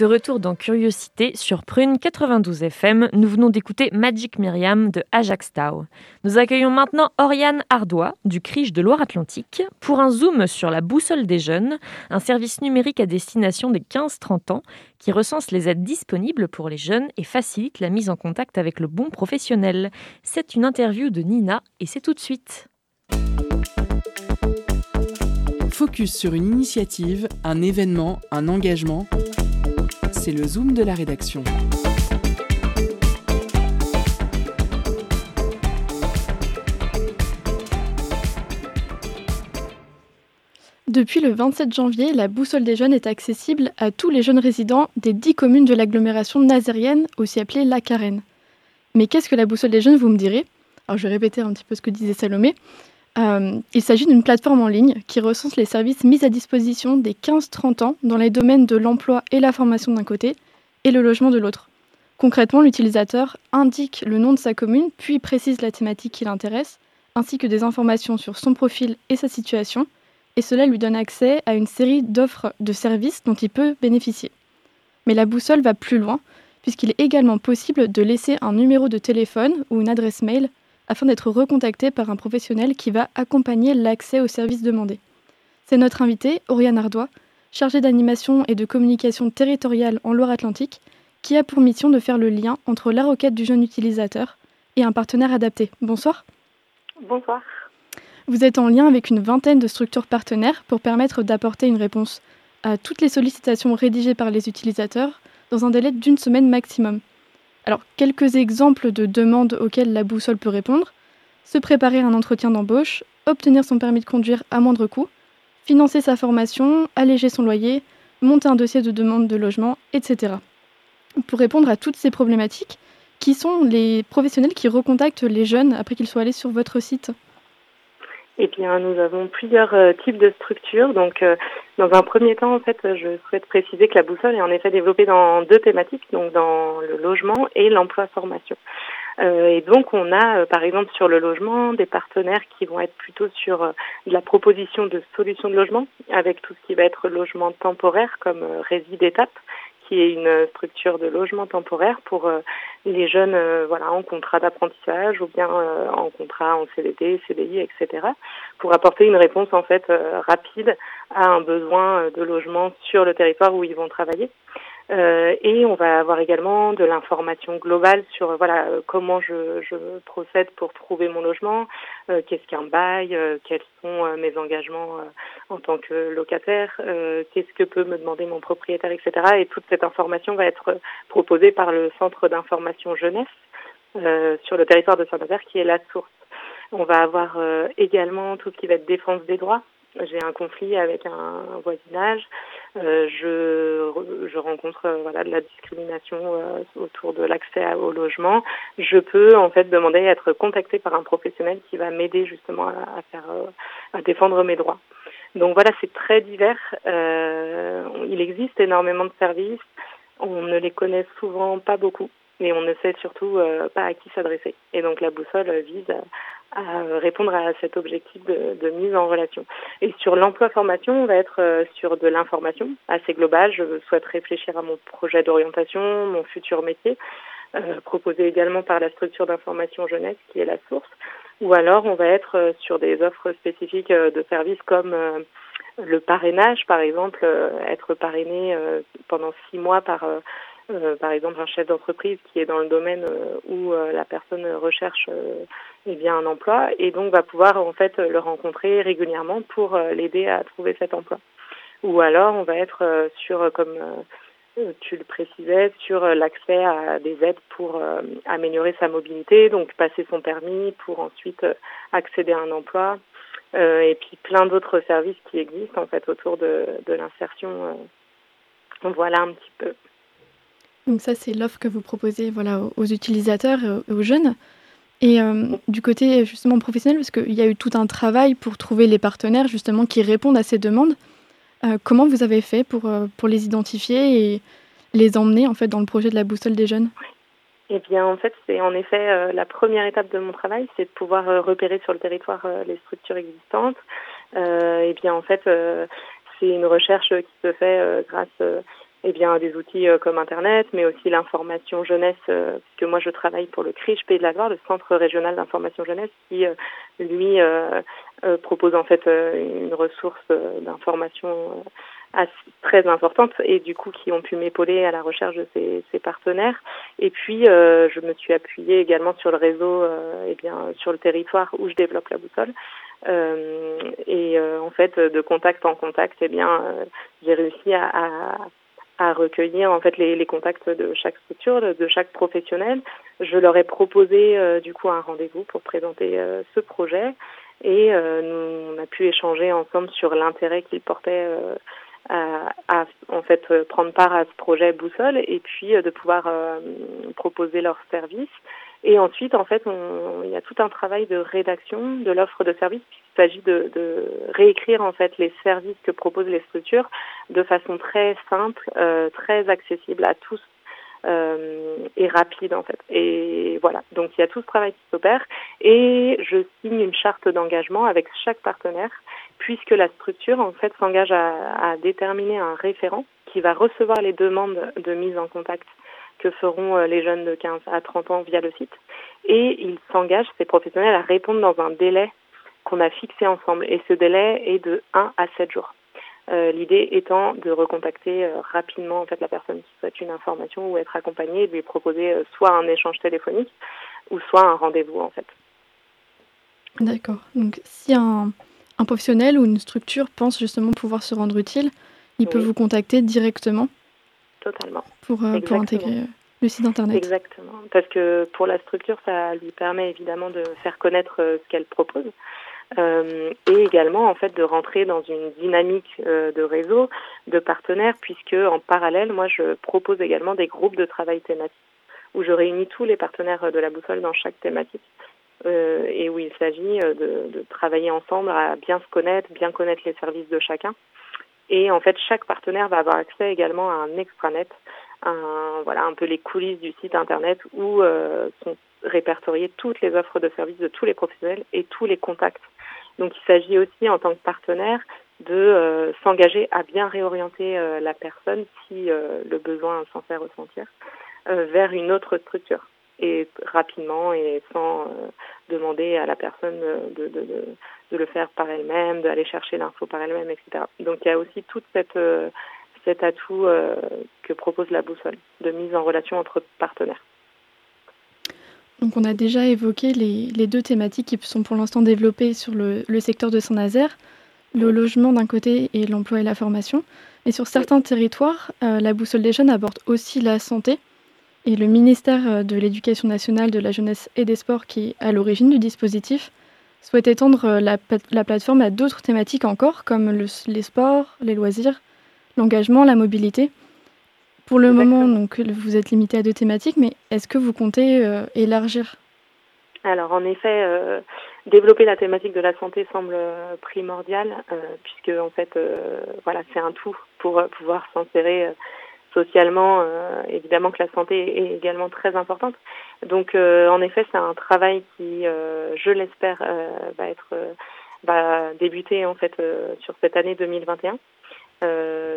De retour dans Curiosité sur Prune 92 FM, nous venons d'écouter Magic Myriam de Ajax Tau. Nous accueillons maintenant Oriane Ardois du CRIJ de Loire-Atlantique pour un zoom sur la boussole des jeunes, un service numérique à destination des 15-30 ans qui recense les aides disponibles pour les jeunes et facilite la mise en contact avec le bon professionnel. C'est une interview de Nina et c'est tout de suite. Focus sur une initiative, un événement, un engagement c'est le Zoom de la rédaction. Depuis le 27 janvier, la boussole des jeunes est accessible à tous les jeunes résidents des 10 communes de l'agglomération nazérienne, aussi appelée la Carène. Mais qu'est-ce que la boussole des jeunes, vous me direz? Alors je vais répéter un petit peu ce que disait Salomé. Euh, il s'agit d'une plateforme en ligne qui recense les services mis à disposition des 15-30 ans dans les domaines de l'emploi et la formation d'un côté et le logement de l'autre. Concrètement, l'utilisateur indique le nom de sa commune, puis précise la thématique qui l'intéresse, ainsi que des informations sur son profil et sa situation, et cela lui donne accès à une série d'offres de services dont il peut bénéficier. Mais la boussole va plus loin, puisqu'il est également possible de laisser un numéro de téléphone ou une adresse mail afin d'être recontacté par un professionnel qui va accompagner l'accès aux services demandés. C'est notre invité, Oriane Ardois, chargée d'animation et de communication territoriale en Loire-Atlantique, qui a pour mission de faire le lien entre la requête du jeune utilisateur et un partenaire adapté. Bonsoir. Bonsoir. Vous êtes en lien avec une vingtaine de structures partenaires pour permettre d'apporter une réponse à toutes les sollicitations rédigées par les utilisateurs dans un délai d'une semaine maximum. Alors, quelques exemples de demandes auxquelles la boussole peut répondre. Se préparer un entretien d'embauche, obtenir son permis de conduire à moindre coût, financer sa formation, alléger son loyer, monter un dossier de demande de logement, etc. Pour répondre à toutes ces problématiques, qui sont les professionnels qui recontactent les jeunes après qu'ils soient allés sur votre site? Eh bien, nous avons plusieurs euh, types de structures. Donc, euh, dans un premier temps, en fait, je souhaite préciser que la boussole est en effet développée dans deux thématiques, donc dans le logement et l'emploi-formation. Euh, et donc, on a, par exemple, sur le logement, des partenaires qui vont être plutôt sur la proposition de solutions de logement, avec tout ce qui va être logement temporaire comme réside étape, qui est une structure de logement temporaire pour euh, les jeunes euh, voilà, en contrat d'apprentissage ou bien euh, en contrat en CDD, CDI, etc. pour apporter une réponse en fait rapide à un besoin de logement sur le territoire où ils vont travailler. Euh, et on va avoir également de l'information globale sur voilà comment je, je, procède pour trouver mon logement, euh, qu'est-ce qu'un bail, euh, quels sont mes engagements en tant que locataire, qu'est-ce que peut me demander mon propriétaire, etc. Et toute cette information va être proposée par le Centre d'information jeunesse sur le territoire de Saint-Nazaire qui est la source. On va avoir également tout ce qui va être défense des droits j'ai un conflit avec un voisinage, euh, je, je rencontre euh, voilà de la discrimination euh, autour de l'accès au logement, je peux en fait demander à être contacté par un professionnel qui va m'aider justement à, faire à défendre mes droits. Donc voilà, c'est très divers. il existe énormément de services, on ne les connaît souvent pas beaucoup mais on ne sait surtout pas à qui s'adresser. Et donc la boussole vise à répondre à cet objectif de, de mise en relation. Et sur l'emploi-formation, on va être euh, sur de l'information assez globale. Je souhaite réfléchir à mon projet d'orientation, mon futur métier, euh, proposé également par la structure d'information jeunesse qui est la source. Ou alors, on va être euh, sur des offres spécifiques euh, de services comme le parrainage, par exemple, être parrainé pendant six mois par euh, par exemple un chef d'entreprise qui est dans le domaine euh, où euh, la personne recherche eh bien un emploi et donc va pouvoir en fait le rencontrer régulièrement pour l'aider à trouver cet emploi. Ou alors on va être sur comme tu le précisais, sur l'accès à des aides pour améliorer sa mobilité, donc passer son permis pour ensuite accéder à un emploi, et puis plein d'autres services qui existent en fait autour de, de l'insertion. voilà un petit peu. Donc ça, c'est l'offre que vous proposez voilà, aux utilisateurs et aux jeunes. Et euh, du côté justement professionnel, parce qu'il y a eu tout un travail pour trouver les partenaires justement qui répondent à ces demandes. Euh, comment vous avez fait pour, euh, pour les identifier et les emmener en fait dans le projet de la boussole des jeunes? Eh bien, en fait, c'est en effet la première étape de mon travail, c'est de pouvoir repérer sur le territoire les structures existantes. et bien, en fait, c'est une recherche qui se fait grâce eh bien, des outils comme Internet, mais aussi l'information jeunesse, puisque moi je travaille pour le CRIJ Pays de la Loire, le Centre régional d'information jeunesse, qui lui propose en fait une ressource d'information très importante et du coup qui ont pu m'épauler à la recherche de ces, partenaires. Et puis euh, je me suis appuyée également sur le réseau, euh, et bien sur le territoire où je développe la boussole. Euh, et euh, en fait, de contact en contact, eh bien, euh, j'ai réussi à, à, à, recueillir en fait les, contacts de chaque structure, de, chaque professionnel. Je leur ai proposé du coup un rendez-vous pour présenter ce projet et nous, on a pu échanger ensemble sur l'intérêt qu'ils portaient à, à, en fait prendre part à ce projet boussole et puis euh, de pouvoir euh, proposer leurs services et ensuite en fait on, il y a tout un travail de rédaction de l'offre de service. Il s'agit de, de, réécrire en fait les services que proposent les structures de façon très simple euh, très accessible à tous euh, et rapide en fait. Et voilà, donc il y a tout ce travail qui s'opère. Et je signe une charte d'engagement avec chaque partenaire puisque la structure en fait s'engage à, à, déterminer un référent qui va recevoir les demandes de mise en contact que feront euh, les jeunes de 15 à 30 ans via le site et il s'engage, ces professionnels, à répondre dans un délai qu'on a fixé ensemble et ce délai est de 1 à 7 jours. Euh, L'idée étant de recontacter euh, rapidement en fait la personne qui souhaite une information ou être accompagnée et de lui proposer euh, soit un échange téléphonique ou soit un rendez-vous en fait. D'accord. Donc si un, un, professionnel ou une structure pense justement pouvoir se rendre utile, il oui. peut vous contacter directement? Totalement. Pour, euh, pour intégrer le site internet. Exactement. Parce que pour la structure, ça lui permet évidemment de faire connaître ce qu'elle propose euh, et également en fait de rentrer dans une dynamique euh, de réseau, de partenaires, puisque en parallèle, moi je propose également des groupes de travail thématiques où je réunis tous les partenaires de la boussole dans chaque thématique euh, et où il s'agit de, de travailler ensemble à bien se connaître, bien connaître les services de chacun. Et en fait, chaque partenaire va avoir accès également à un extranet, un, voilà, un peu les coulisses du site internet où euh, sont répertoriées toutes les offres de services de tous les professionnels et tous les contacts. Donc il s'agit aussi en tant que partenaire de euh, s'engager à bien réorienter euh, la personne si le besoin s'en fait ressentir vers une autre structure et rapidement et sans demander à la personne de, de, de, de le faire par elle-même, d'aller chercher l'info par elle-même, etc. Donc il y a aussi toute cette cet atout que propose la boussole de mise en relation entre partenaires. Donc on a déjà évoqué les, les, deux thématiques qui sont pour l'instant développées sur le, le secteur de Saint-Nazaire, le logement d'un côté et l'emploi et la formation. Mais sur certains territoires, euh, la boussole des jeunes aborde aussi la santé. Et le ministère euh, de l'Éducation nationale, de la jeunesse et des sports, qui est à l'origine du dispositif, souhaite étendre euh, la, la plateforme à d'autres thématiques encore, comme le, les sports, les loisirs, l'engagement, la mobilité. Pour le Exactement. moment, donc, vous êtes limité à deux thématiques, mais est-ce que vous comptez euh, élargir? Alors, en effet, euh, développer la thématique de la santé semble euh, primordial, puisque en fait, voilà, c'est un tout pour pouvoir s'insérer socialement. évidemment que la santé est également très importante. Donc, en effet, c'est un travail qui, je l'espère, va être va débuter en fait sur cette année 2021.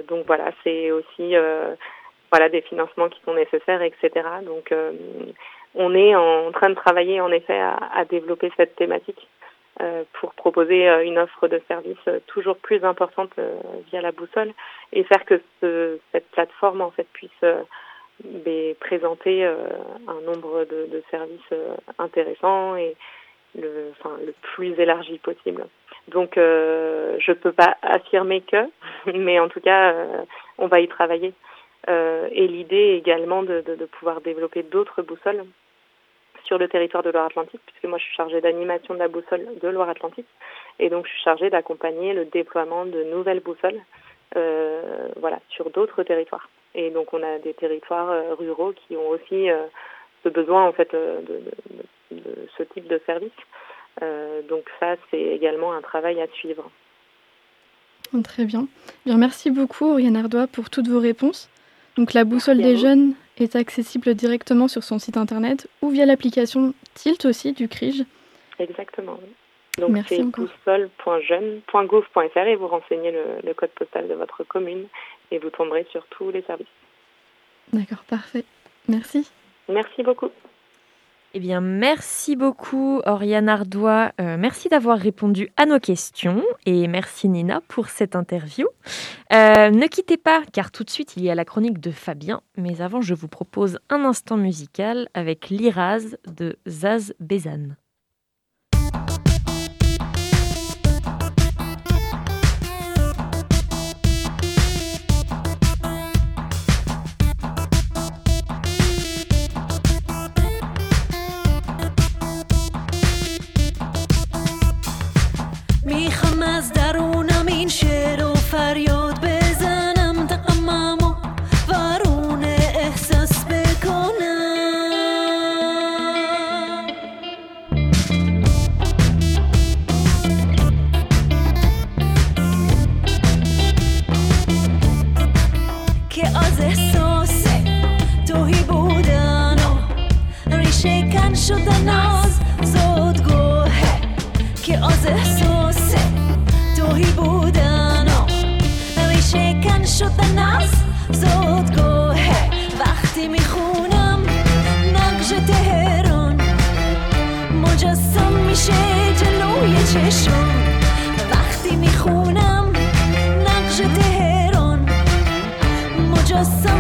donc voilà, c'est aussi voilà des financements qui sont nécessaires, etc. Donc euh, on est en train de travailler en effet à, à développer cette thématique euh, pour proposer euh, une offre de service euh, toujours plus importante euh, via la boussole et faire que ce, cette plateforme en fait puisse euh, présenter un nombre de, de services intéressants et le, enfin, le plus élargi possible. Donc, euh, je peux pas affirmer que, mais en tout cas, euh, on va y travailler. Euh, et l'idée également de, de, de, pouvoir développer d'autres boussoles sur le territoire de Loire-Atlantique, puisque moi je suis chargée d'animation de la boussole de Loire-Atlantique, et donc je suis chargée d'accompagner le déploiement de nouvelles boussoles euh, voilà, sur d'autres territoires. Et donc on a des territoires euh, ruraux qui ont aussi euh, ce besoin en fait de, ce type de service. Donc ça c'est également un travail à suivre. Très bien. bien merci beaucoup Oriane Ardois pour toutes vos réponses. Donc la boussole des jeunes est accessible directement sur son site internet ou via l'application Tilt aussi du CRIJ. Exactement. Donc c'est boussole.jeune.gouv.fr et vous renseignez le, code postal de votre commune et vous tomberez sur tous les services. D'accord, parfait. Merci. Merci beaucoup. Eh bien, merci beaucoup, Oriane Ardois. Euh, merci d'avoir répondu à nos questions et merci, Nina, pour cette interview. Euh, ne quittez pas, car tout de suite, il y a la chronique de Fabien. Mais avant, je vous propose un instant musical avec l'Iraz de Zaz Bézane. صدگاه وقتی می‌خونم نقش تهران. مجسم میشه جلوی چشم. وقتی می‌خونم نقش تهران. مجسم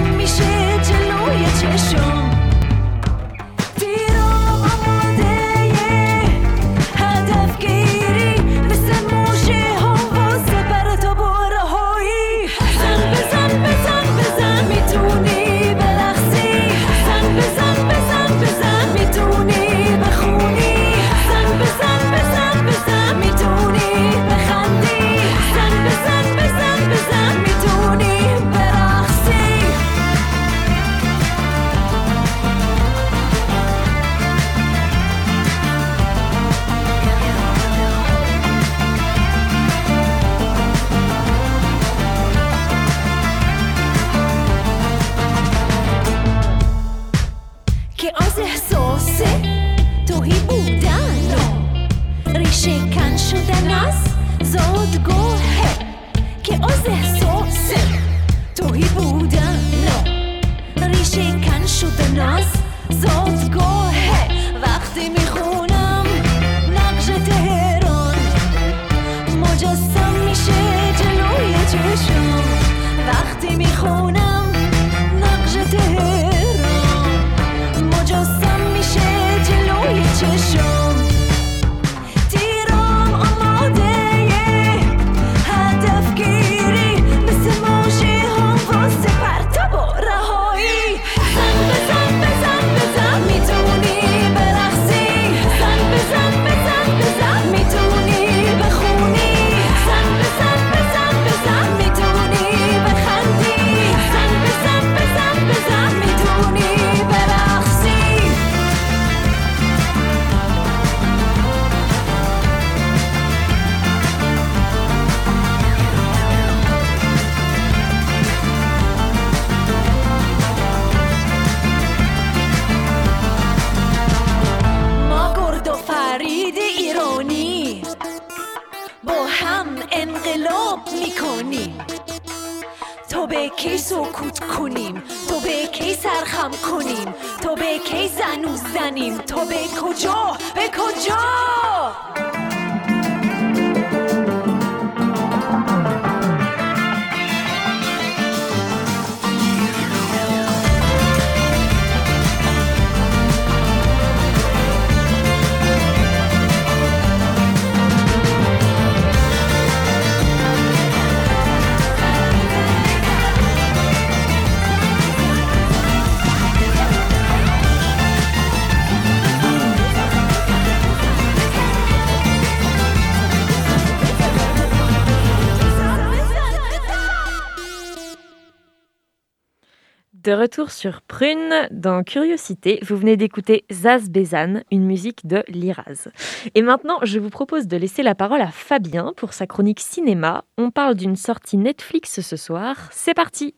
De retour sur Prune, dans Curiosité, vous venez d'écouter Zaz Bézan, une musique de Liraz. Et maintenant, je vous propose de laisser la parole à Fabien pour sa chronique cinéma. On parle d'une sortie Netflix ce soir. C'est parti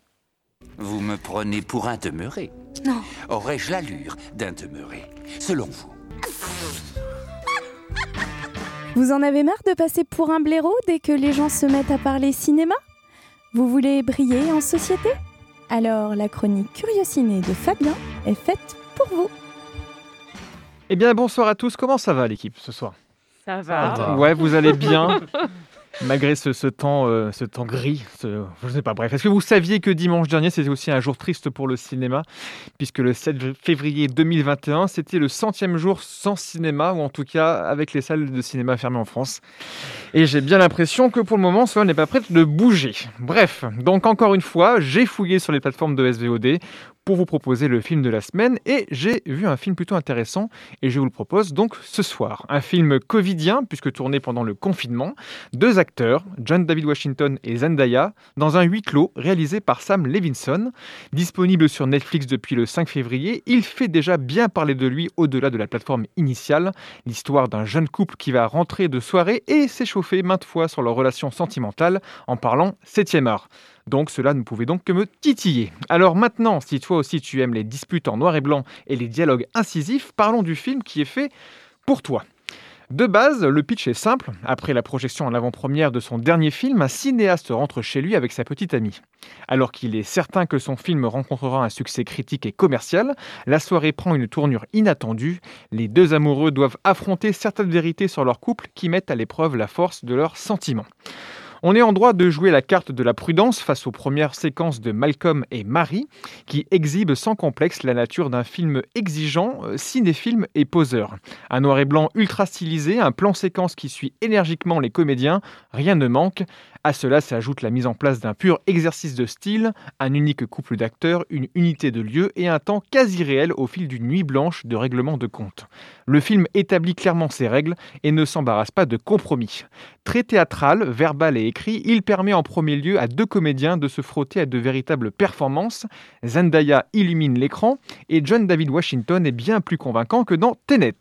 Vous me prenez pour un demeuré Non. Aurais-je l'allure d'un demeuré, selon vous? Vous en avez marre de passer pour un blaireau dès que les gens se mettent à parler cinéma? Vous voulez briller en société? Alors la chronique Curiosiné de Fabien est faite pour vous. Eh bien bonsoir à tous, comment ça va l'équipe ce soir? Ça va. Ouais, vous allez bien? Malgré ce, temps, euh, ce temps gris, je ne sais pas, bref. Est-ce que vous saviez que dimanche dernier, c'était aussi un jour triste pour le cinéma? Puisque le 7 février 2021, c'était le centième jour sans cinéma, ou en tout cas avec les salles de cinéma fermées en France. Et j'ai bien l'impression que pour le moment, cela n'est pas prêt de bouger. Bref, donc encore une fois, j'ai fouillé sur les plateformes de SVOD pour vous proposer le film de la semaine et j'ai vu un film plutôt intéressant et je vous le propose donc ce soir. Un film covidien puisque tourné pendant le confinement. Deux acteurs, John David Washington et Zendaya, dans un huis clos réalisé par Sam Levinson. Disponible sur Netflix depuis le 5 février, il fait déjà bien parler de lui au-delà de la plateforme initiale. L'histoire d'un jeune couple qui va rentrer de soirée et s'échauffer maintes fois sur leur relation sentimentale en parlant 7e art. Donc cela ne pouvait donc que me titiller. Alors maintenant, si toi aussi tu aimes les disputes en noir et blanc et les dialogues incisifs, parlons du film qui est fait pour toi. De base, le pitch est simple. Après la projection en avant-première de son dernier film, un cinéaste rentre chez lui avec sa petite amie. Alors qu'il est certain que son film rencontrera un succès critique et commercial, la soirée prend une tournure inattendue. Les deux amoureux doivent affronter certaines vérités sur leur couple qui mettent à l'épreuve la force de leurs sentiments. On est en droit de jouer la carte de la prudence face aux premières séquences de Malcolm et Marie, qui exhibent sans complexe la nature d'un film exigeant, euh, cinéfilm et poseur. Un noir et blanc ultra stylisé, un plan séquence qui suit énergiquement les comédiens, rien ne manque. À cela s'ajoute la mise en place d'un pur exercice de style, un unique couple d'acteurs, une unité de lieu et un temps quasi réel au fil d'une nuit blanche de règlement de compte. Le film établit clairement ses règles et ne s'embarrasse pas de compromis. Très théâtral, verbal et écrit, il permet en premier lieu à deux comédiens de se frotter à de véritables performances. Zendaya illumine l'écran et John David Washington est bien plus convaincant que dans Tenet.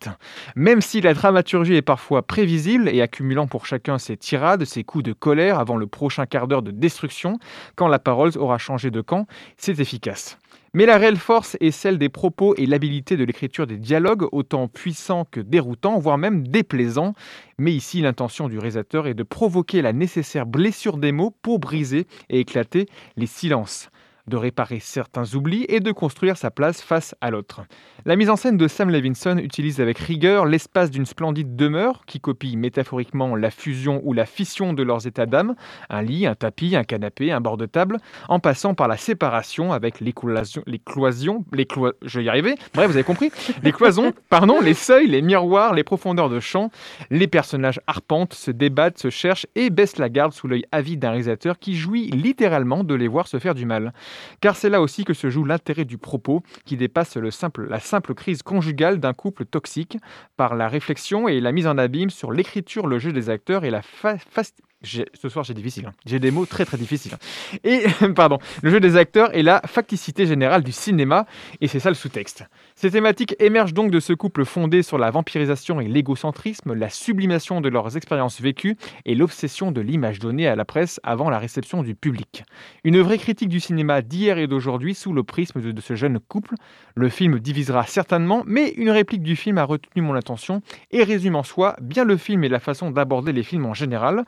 Même si la dramaturgie est parfois prévisible et accumulant pour chacun ses tirades, ses coups de colère avant le prochain quart d'heure de destruction, quand la parole aura changé de camp, c'est efficace. Mais la réelle force est celle des propos et l'habilité de l'écriture des dialogues, autant puissants que déroutants, voire même déplaisants. Mais ici, l'intention du réalisateur est de provoquer la nécessaire blessure des mots pour briser et éclater les silences de réparer certains oublis et de construire sa place face à l'autre. La mise en scène de Sam Levinson utilise avec rigueur l'espace d'une splendide demeure qui copie métaphoriquement la fusion ou la fission de leurs états d'âme, un lit, un tapis, un canapé, un bord de table, en passant par la séparation avec les cloisons, les cloisons, les clo... je vais y arriver, bref, vous avez compris, les cloisons, pardon, les seuils, les miroirs, les profondeurs de champ, les personnages arpentent, se débattent, se cherchent et baissent la garde sous l'œil avide d'un réalisateur qui jouit littéralement de les voir se faire du mal. Car c'est là aussi que se joue l'intérêt du propos, qui dépasse le simple, la simple crise conjugale d'un couple toxique, par la réflexion et la mise en abîme sur l'écriture, le jeu des acteurs et la fa- Ce soir, j'ai difficile. hein. J'ai des mots très très difficiles. Et, pardon, le jeu des acteurs et la facticité générale du cinéma, et c'est ça le sous-texte. Ces thématiques émergent donc de ce couple fondé sur la vampirisation et l'égocentrisme, la sublimation de leurs expériences vécues et l'obsession de l'image donnée à la presse avant la réception du public. Une vraie critique du cinéma d'hier et d'aujourd'hui sous le prisme de ce jeune couple. Le film divisera certainement, mais une réplique du film a retenu mon attention et résume en soi bien le film et la façon d'aborder les films en général.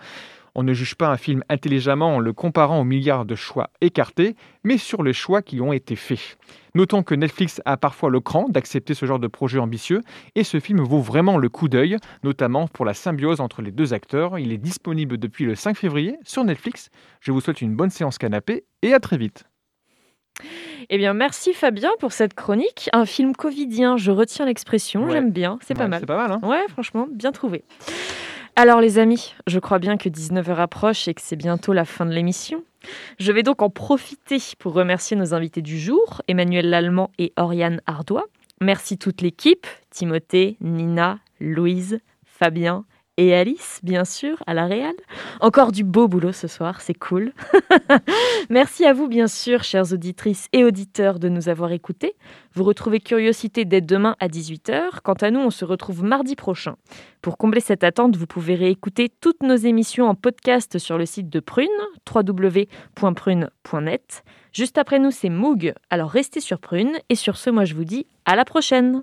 On ne juge pas un film intelligemment en le comparant aux milliards de choix écartés, mais sur les choix qui ont été faits. Notons que Netflix a parfois le cran d'accepter ce genre de projet ambitieux, et ce film vaut vraiment le coup d'œil, notamment pour la symbiose entre les deux acteurs. Il est disponible depuis le 5 février sur Netflix. Je vous souhaite une bonne séance canapé et à très vite. Eh bien, merci Fabien pour cette chronique. Un film covidien, je retiens l'expression, Ouais. j'aime bien, c'est pas mal. C'est pas mal, hein Ouais, franchement, bien trouvé. Alors les amis, je crois bien que 19h approche et que c'est bientôt la fin de l'émission. Je vais donc en profiter pour remercier nos invités du jour, Emmanuel Lallemand et Oriane Ardois. Merci toute l'équipe, Timothée, Nina, Louise, Fabien et Alice, bien sûr, à la Réal. Encore du beau boulot ce soir, c'est cool. Merci à vous, bien sûr, chères auditrices et auditeurs, de nous avoir écoutés. Vous retrouvez Curiosité dès demain à 18h. Quant à nous, on se retrouve mardi prochain. Pour combler cette attente, vous pouvez réécouter toutes nos émissions en podcast sur le site de Prune, www.prune.net. Juste après nous, c'est Moog. Alors restez sur Prune. Et sur ce, moi, je vous dis à la prochaine.